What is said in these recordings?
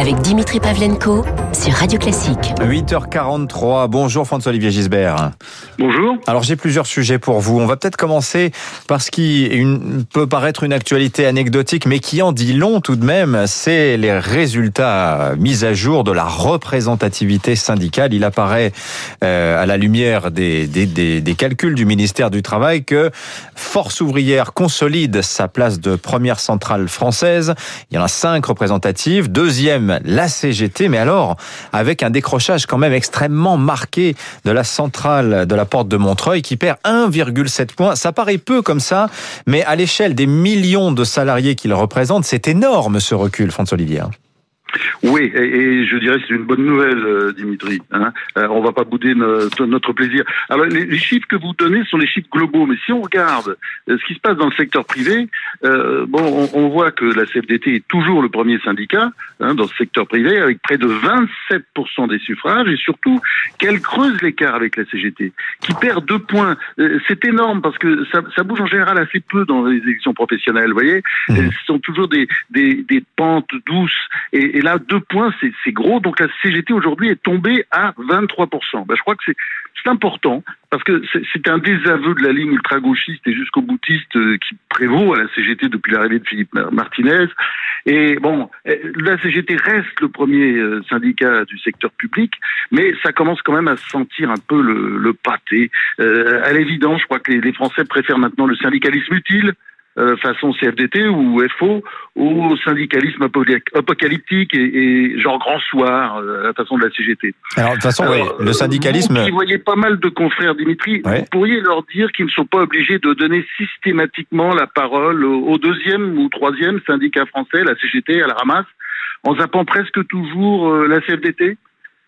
avec Dimitri Pavlenko sur Radio Classique. 8h43. Bonjour François-Olivier Gisbert. Bonjour. Alors j'ai plusieurs sujets pour vous. On va peut-être commencer par ce qui une, peut paraître une actualité anecdotique, mais qui en dit long tout de même. C'est les résultats mis à jour de la représentativité syndicale. Il apparaît euh, à la lumière des, des, des, des calculs du ministère du Travail que Force ouvrière consolide sa place de première centrale française. Il y en a cinq représentatives. Deuxième, la CGT. Mais alors, avec un décrochage quand même extrêmement marqué de la centrale de la porte de Montreuil qui perd 1,7 points. Ça paraît peu comme ça, mais à l'échelle des millions de salariés qu'il représente, c'est énorme ce recul, François Olivier. Oui, et, je dirais que c'est une bonne nouvelle, euh, Dimitri. Hein euh, on va pas bouder notre, notre plaisir. Alors, les, chiffres que vous donnez sont les chiffres globaux, mais si on regarde euh, ce qui se passe dans le secteur privé, euh, bon, on, on, voit que la CFDT est toujours le premier syndicat hein, dans ce secteur privé, avec près de 27% des suffrages, et surtout qu'elle creuse l'écart avec la CGT, qui perd deux points. c'est énorme parce que ça, ça, bouge en général assez peu dans les élections professionnelles. Vous voyez, mmh. ce sont toujours des, des, des pentes douces, et, et là deux points, c'est gros. Donc la CGT aujourd'hui est tombée à 23%. Ben, je crois que c'est important parce que c'est un désaveu de la ligne ultra-gauchiste et jusqu'au boutiste euh, qui prévaut à la CGT depuis l'arrivée de Philippe Martinez. Et bon, euh, la CGT reste le premier euh, syndicat du secteur public, mais ça commence quand même à sentir un peu le, pâté. À l'évidence, je crois que les Français préfèrent maintenant le syndicalisme utile euh, façon CFDT ou FO au syndicalisme apocalyptique et, genre grand soir, euh, la façon de la CGT. Alors de toute façon, le syndicalisme. Vous qui voyez pas mal de confrères, Dimitri, vous pourriez leur dire qu'ils ne sont pas obligés de donner systématiquement la parole au deuxième ou troisième syndicat français, la CGT, à la ramasse, en zappant presque toujours euh, la CFDT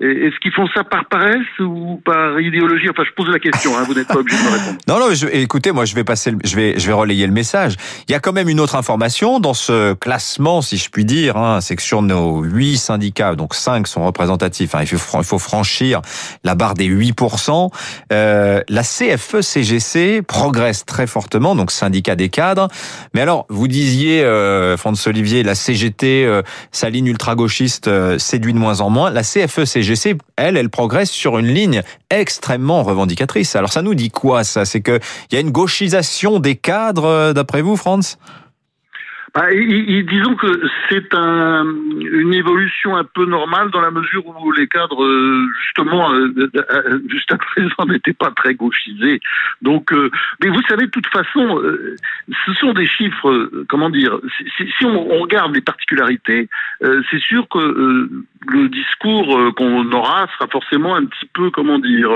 est-ce qu'ils font ça par paresse ou par idéologie? Enfin, je pose la question. Hein, vous n'êtes pas obligé de me répondre. Non, non. Je, écoutez, moi, je vais passer, je vais, je vais relayer le message. Il y a quand même une autre information dans ce classement, si je puis dire. Hein, c'est que sur nos huit syndicats, donc cinq sont représentatifs. Hein, il, faut, franchir la barre des 8% euh, La CFE-CGC progresse très fortement, donc syndicat des cadres. Mais alors, vous disiez, euh, François Olivier, la CGT, euh, sa ligne ultra gauchiste euh, séduit de moins en moins. La CFE-CGC elle, elle progresse sur une ligne extrêmement revendicatrice. Alors ça nous dit quoi ça? C'est qu'il y a une gauchisation des cadres, euh, d'après vous, Franz? Bah, disons que c'est un, une évolution un peu normale dans la mesure où les cadres, euh, justement, euh, euh, juste à présent, n'étaient pas très gauchisés. Donc, mais vous savez, de toute façon, ce sont des chiffres, comment dire, si, si on, on, regarde les particularités, c'est sûr que le discours qu'on aura sera forcément un petit peu, comment dire,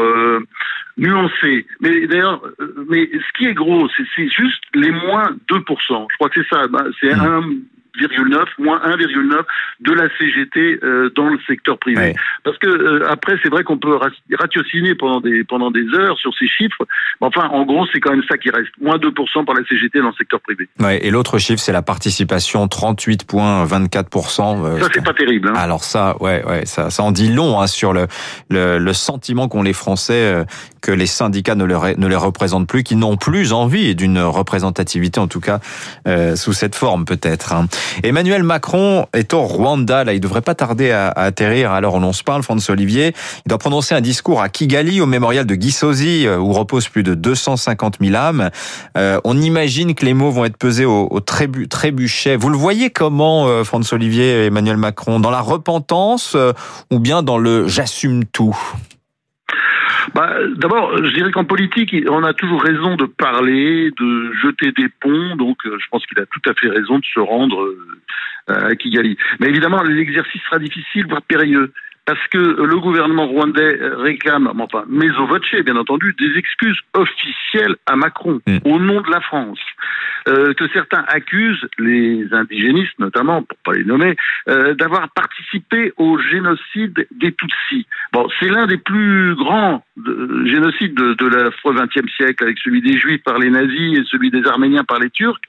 nuancé. Mais d'ailleurs, mais ce qui est gros, c'est juste les moins 2%. Je crois que c'est ça. Bah, mmh. un 1,9, moins 1,9 de la CGT euh, dans le secteur privé. Parce que euh, après, c'est vrai qu'on peut ratiociner pendant des pendant des heures sur ces chiffres. Mais enfin, en gros, c'est quand même ça qui reste. Moins 2% par la CGT dans le secteur privé. Ouais, et l'autre chiffre, c'est la participation, 38,24%. Euh, ça, c'est pas terrible. Hein. Alors ça, ouais, ouais, ça, ça en dit long hein, sur le, le, le sentiment qu'ont les Français que les syndicats ne, ne les représentent plus, qu'ils n'ont plus envie d'une représentativité, en tout cas sous cette forme peut-être. Hein. Emmanuel Macron est au Rwanda, là, il devrait pas tarder à, atterrir. Alors on se parle, François Olivier, il doit prononcer un discours à Kigali, au mémorial de Gisozi, euh, où reposent plus de 250 000 âmes. Euh, on imagine que les mots vont être pesés au, au trébuchet. Vous le voyez comment, euh, François Olivier et Emmanuel Macron, dans la repentance ou bien dans le j'assume tout? Bah, D'abord, je dirais qu'en politique, on a toujours raison de parler, de jeter des ponts, donc euh, je pense qu'il a tout à fait raison de se rendre euh, à Kigali. Mais évidemment, l'exercice sera difficile, voire périlleux parce que le gouvernement rwandais réclame, enfin, mais au voce, bien entendu, des excuses officielles à Macron, mm. au nom de la France, euh, que certains accusent, les indigénistes notamment, pour pas les nommer, euh, d'avoir participé au génocide des Tutsis. Bon, c'est l'un des plus grands de, génocides de, de l'affreux XXe siècle, avec celui des Juifs par les nazis et celui des Arméniens par les Turcs.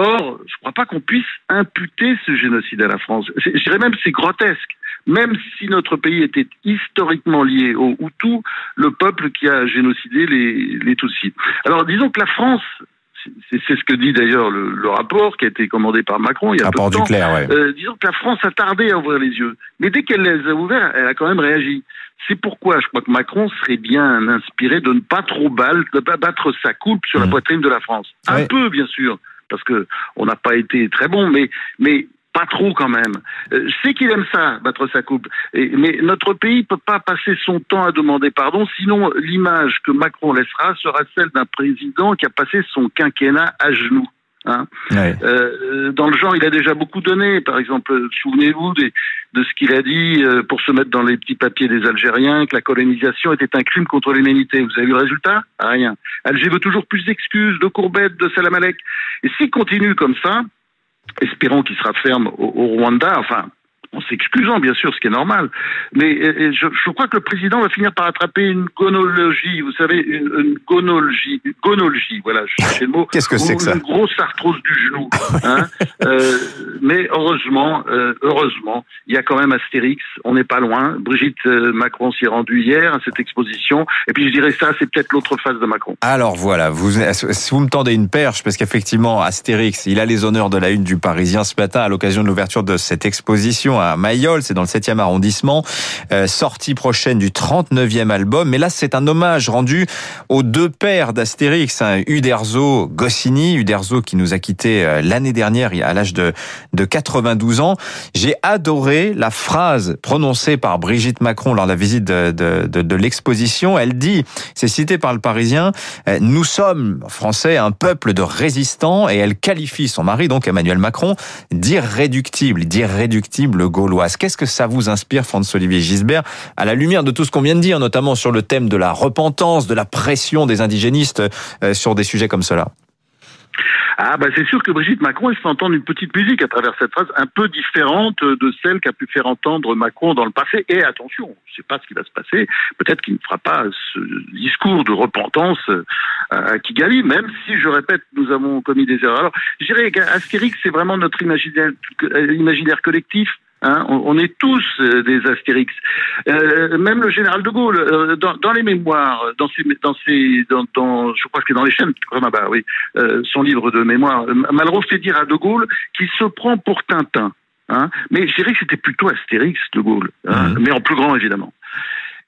Or, je ne crois pas qu'on puisse imputer ce génocide à la France. Je dirais même c'est grotesque. Même si notre pays était historiquement lié au Hutu, le peuple qui a génocidé les, les Tutsis. Alors, disons que la France c'est ce que dit d'ailleurs le, rapport qui a été commandé par Macron il y a rapport peu de du clair, ouais. euh, disons que la France a tardé à ouvrir les yeux. Mais dès qu'elle les a ouverts, elle a quand même réagi. C'est pourquoi je crois que Macron serait bien inspiré de ne pas trop balle, de pas battre sa coupe sur la Mhm. poitrine de la France. Un Ouais. peu, bien sûr, parce que on n'a pas été très bon, mais pas trop quand même. Euh, je sais qu'il aime ça, battre sa coupe. Mais notre pays peut pas passer son temps à demander pardon, sinon l'image que Macron laissera sera celle d'un président qui a passé son quinquennat à genoux. Hein. Ouais. Euh, dans le genre, il a déjà beaucoup donné. Par exemple, souvenez-vous des- de ce qu'il a dit euh, pour se mettre dans les petits papiers des Algériens, que la colonisation était un crime contre l'humanité. Vous avez vu le résultat? Rien. Alger veut toujours plus d'excuses, de courbettes, de salam alek. Et s'il continue comme ça, espérons qu'il sera ferme au, au Rwanda, enfin, en s'excusant bien sûr, ce qui est normal. Mais je, je crois que le président va finir par attraper une gonologie, vous savez, une, une gonologie, une gonologie, voilà, le mot. Qu'est-ce que c'est que ça? Une grosse arthrose du genou. Hein Euh, mais heureusement, euh, heureusement, il y a quand même Astérix. On n'est pas loin. Brigitte euh, Macron s'y est rendue hier à cette exposition. Et puis je dirais ça, c'est peut-être l'autre face de Macron. Alors voilà, vous, si vous me tendez une perche, parce qu'effectivement, Astérix, il a les honneurs de la une du Parisien ce matin à l'occasion de l'ouverture de cette exposition à Mayol, c'est dans le 7e arrondissement, euh, sortie prochaine du 39e album. Mais là, c'est un hommage rendu aux deux pères d'Astérix, hein, Uderzo Goscinny, Uderzo qui nous a quittés euh, l'année dernière à l'âge de, de 92 ans. J'ai adoré la phrase prononcée par Brigitte Macron lors de la visite de, de l'exposition. Elle dit, c'est cité par le Parisien, euh, nous sommes, Français, un peuple de résistants, et elle qualifie son mari, donc Emmanuel Macron, d'irréductible, d'irréductible gauloise. Qu'est-ce que ça vous inspire, François-Olivier Gisbert, à la lumière de tout ce qu'on vient de dire, notamment sur le thème de la repentance, de la pression des indigénistes euh, sur des sujets comme cela? Ah bah c'est sûr que Brigitte Macron, elle fait entendre une petite musique à travers cette phrase un peu différente de celle qu'a pu faire entendre Macron dans le passé. Et attention, je ne sais pas ce qui va se passer. Peut-être qu'il ne fera pas ce discours de repentance euh, à Kigali, même si, je répète, nous avons commis des erreurs. Alors, je dirais qu'Astérix, c'est vraiment notre imaginaire, imaginaire collectif. Hein, on, on, est tous euh, des Astérix. Euh, même le général de Gaulle, euh, dans, dans, les mémoires, dans ses, dans ses, dans, dans, je crois que c'est dans les chaînes, bah, oui, son livre de mémoire, Malraux fait dire à de Gaulle qu'il se prend pour Tintin. Hein, mais je dirais que c'était plutôt Astérix de Gaulle, hein, mmh. mais en plus grand évidemment.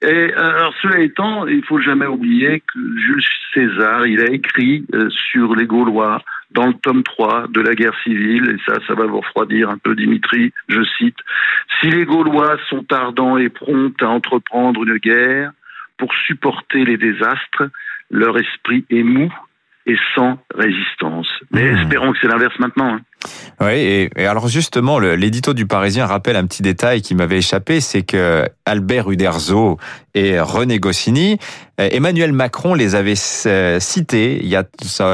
Et alors, cela étant, il faut jamais oublier que Jules César, il a écrit sur les Gaulois dans le tome 3 de la guerre civile, et ça, ça va vous refroidir un peu, Dimitri, je cite, Si les Gaulois sont ardents et prompts à entreprendre une guerre, pour supporter les désastres, leur esprit est mou et sans résistance. Mais mmh. espérons que c'est l'inverse maintenant. Hein. Oui, et, alors justement, l'édito du Parisien rappelle un petit détail qui m'avait échappé, c'est que Albert Uderzo et René Goscinny, Emmanuel Macron les avait cités il y a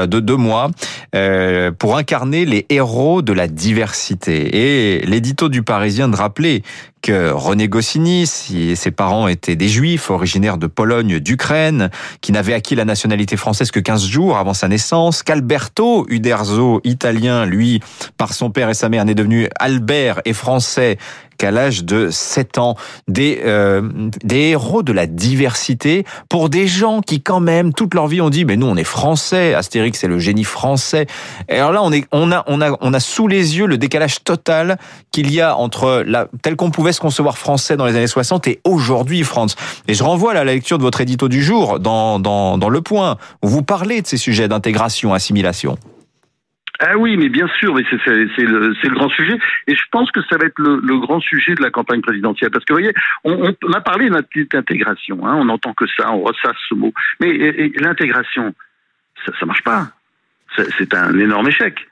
deux, deux mois euh, pour incarner les héros de la diversité. Et l'édito du Parisien de rappeler que René Goscinny, si ses parents étaient des juifs originaires de Pologne, d'Ukraine, qui n'avaient acquis la nationalité française que 15 jours avant sa naissance, qu'Alberto Uderzo, italien, lui, par son père et sa mère, n'est devenu Albert et français qu'à l'âge de 7 ans, des, euh, des héros de la diversité pour des gens qui quand même toute leur vie ont dit mais nous on est français, Astérix c'est le génie français. Et alors là on est on a on a on a sous les yeux le décalage total qu'il y a entre la tel qu'on pouvait se concevoir français dans les années 60 et aujourd'hui France. Et je renvoie à la lecture de votre édito du jour dans dans dans le point où vous parlez de ces sujets d'intégration, assimilation. Ah oui, mais bien sûr, mais c'est le, grand sujet. Et je pense que ça va être le, grand sujet de la campagne présidentielle. Parce que vous voyez, on, on a parlé d'intégration, hein, on n'entend que ça, on ressasse ce mot. Mais l'intégration, ça marche pas. C'est un énorme échec.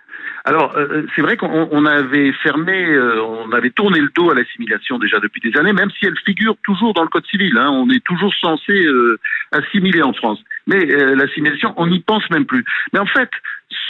Alors, euh, c'est vrai qu'on avait fermé, euh, on avait tourné le dos à l'assimilation déjà depuis des années, même si elle figure toujours dans le Code civil. Hein, on est toujours censé euh, assimiler en France. Mais l'assimilation, on n'y pense même plus. Mais en fait,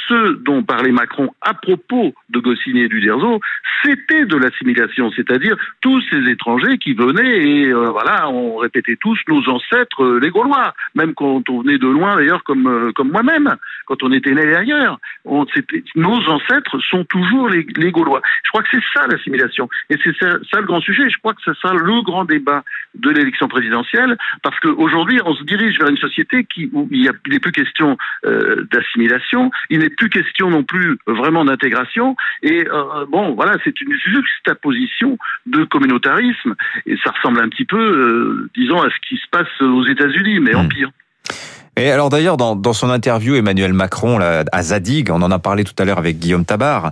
ce dont parlait Macron à propos de Goscinny et d'Uderzo, c'était de l'assimilation, c'est-à-dire tous ces étrangers qui venaient et euh, voilà, on répétait tous nos ancêtres euh, les Gaulois, même quand on venait de loin d'ailleurs comme euh, comme moi-même, quand on était né ailleurs, on, nos ancêtres sont toujours les, les, Gaulois. Je crois que c'est ça l'assimilation et c'est ça, le grand sujet. Et je crois que c'est ça le grand débat de l'élection présidentielle, parce qu'aujourd'hui on se dirige vers une société qui où il n'est plus question euh, d'assimilation il n'est plus question non plus vraiment d'intégration. Et euh, bon, voilà, c'est une juxtaposition de communautarisme et ça ressemble un petit peu, euh, disons, à ce qui se passe aux États-Unis, mais en Hmm. pire. Et alors d'ailleurs, dans, dans son interview, Emmanuel Macron là, à Zadig, on en a parlé tout à l'heure avec Guillaume Tabar,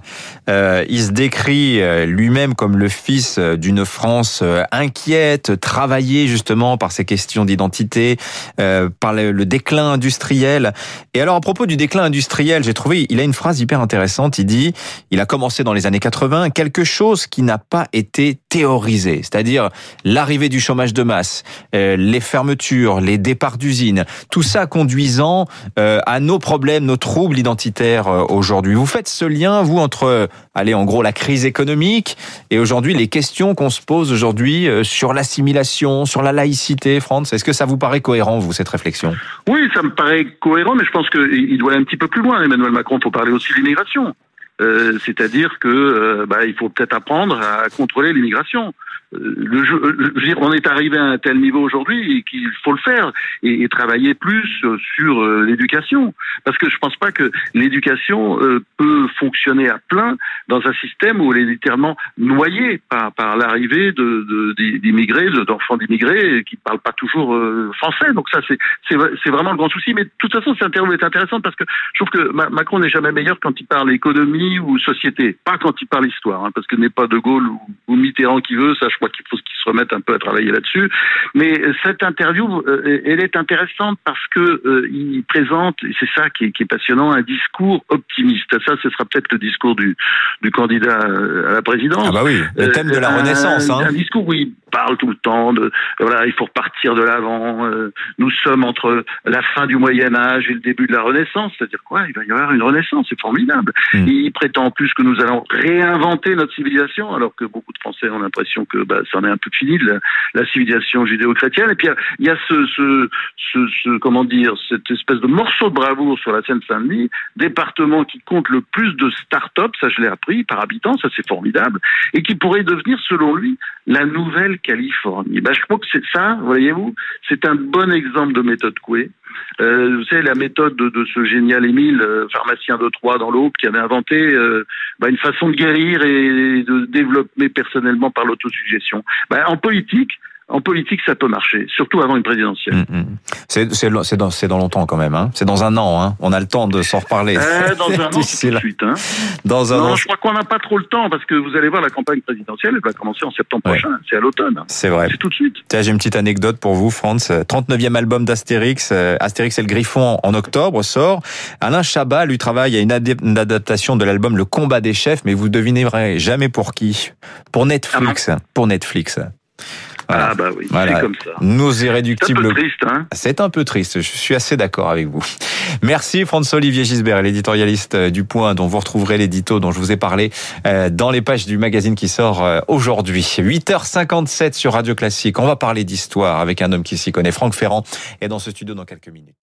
euh, il se décrit euh, lui-même comme le fils euh, d'une France euh, inquiète, travaillée justement par ces questions d'identité, euh, par le, le déclin industriel. Et alors à propos du déclin industriel, j'ai trouvé, il a une phrase hyper intéressante, il dit, il a commencé dans les années 80, quelque chose qui n'a pas été théorisé, c'est-à-dire l'arrivée du chômage de masse, euh, les fermetures, les départs d'usines, tout ça conduisant euh, à nos problèmes, nos troubles identitaires euh, aujourd'hui. Vous faites ce lien, vous, entre, euh, allez, en gros, la crise économique et aujourd'hui les questions qu'on se pose aujourd'hui sur l'assimilation, sur la laïcité, France. Est-ce que ça vous paraît cohérent, vous, cette réflexion? Oui, ça me paraît cohérent, mais je pense qu'il doit aller un petit peu plus loin, Emmanuel Macron. Il faut parler aussi de l'immigration. Euh, C'est-à-dire que bah, il faut peut-être apprendre à contrôler l'immigration. Euh, on est arrivé à un tel niveau aujourd'hui qu'il faut le faire et, travailler plus euh, sur euh, l'éducation, parce que je pense pas que l'éducation peut fonctionner à plein dans un système où elle est littéralement noyée par, l'arrivée d'immigrés, de- d'enfants d'immigrés qui ne parlent pas toujours français. Donc ça, c'est vraiment le grand souci. Mais de toute façon, cette interview est intéressante parce que je trouve que Ma- Macron n'est jamais meilleur quand il parle économie ou société, pas quand il parle histoire, hein, parce que n'est pas De Gaulle ou, ou Mitterrand qui veut. Ça, je crois qu'il faut qu'il se remette un peu à travailler là-dessus. Mais euh, cette interview, euh, elle est intéressante parce que euh, il présente, et c'est ça qui est, qui est passionnant, un discours optimiste. Ça, ce sera peut-être le discours du, du candidat euh, à la présidence. Ah bah oui, le Euh, thème de la Renaissance. Hein. Un discours où il parle tout le temps de voilà, il faut repartir de l'avant. euh, nous sommes entre la fin du Moyen Âge et le début de la Renaissance. C'est-à-dire quoi? Il va y avoir une Renaissance, c'est formidable. Mm. Il prétend en plus que nous allons réinventer notre civilisation, alors que beaucoup de Français ont l'impression que bah, ça en est un peu fini de la, la civilisation judéo-chrétienne. Et puis il y a ce, comment dire cette espèce de morceau de bravoure sur la Seine-Saint-Denis, département qui compte le plus de start-up, ça je l'ai appris par habitant, ça c'est formidable, et qui pourrait devenir selon lui la Nouvelle-Californie. Ben, je crois que c'est ça, voyez-vous, c'est un bon exemple de méthode Coué. Euh, vous savez, la méthode de, ce génial Émile, euh, pharmacien de Troyes dans l'Aube, qui avait inventé euh, ben, une façon de guérir et de développer personnellement par l'autosuggestion. Ben, en politique, en politique, ça peut marcher, surtout avant une présidentielle. Mm, mm. C'est dans, c'est dans longtemps quand même. Hein. C'est dans un an. Hein. On a le temps de s'en reparler. Euh, dans un an, tout de suite. Hein. Dans un Non, an. je crois qu'on n'a pas trop le temps parce que vous allez voir la campagne présidentielle, elle va commencer en septembre Ouais. prochain. C'est à l'automne. C'est vrai. C'est tout de suite. Tiens, j'ai une petite anecdote pour vous, Franz. 39e album d'Astérix, euh, Astérix et le Griffon en octobre sort. Alain Chabat lui travaille à une, adaptation de l'album Le Combat des chefs, mais vous devinerez jamais pour qui. Pour Netflix. pour Netflix. Voilà. Ah bah oui, Voilà. c'est comme ça. Nos C'est un irréductibles peu triste, hein. C'est un peu triste, je suis assez d'accord avec vous. Merci François-Olivier Gisbert, l'éditorialiste euh, du Point, dont vous retrouverez l'édito dont je vous ai parlé euh, dans les pages du magazine qui sort euh, aujourd'hui. 8h57 sur Radio Classique, on va parler d'histoire avec un homme qui s'y connaît, Franck Ferrand, est dans ce studio dans quelques minutes.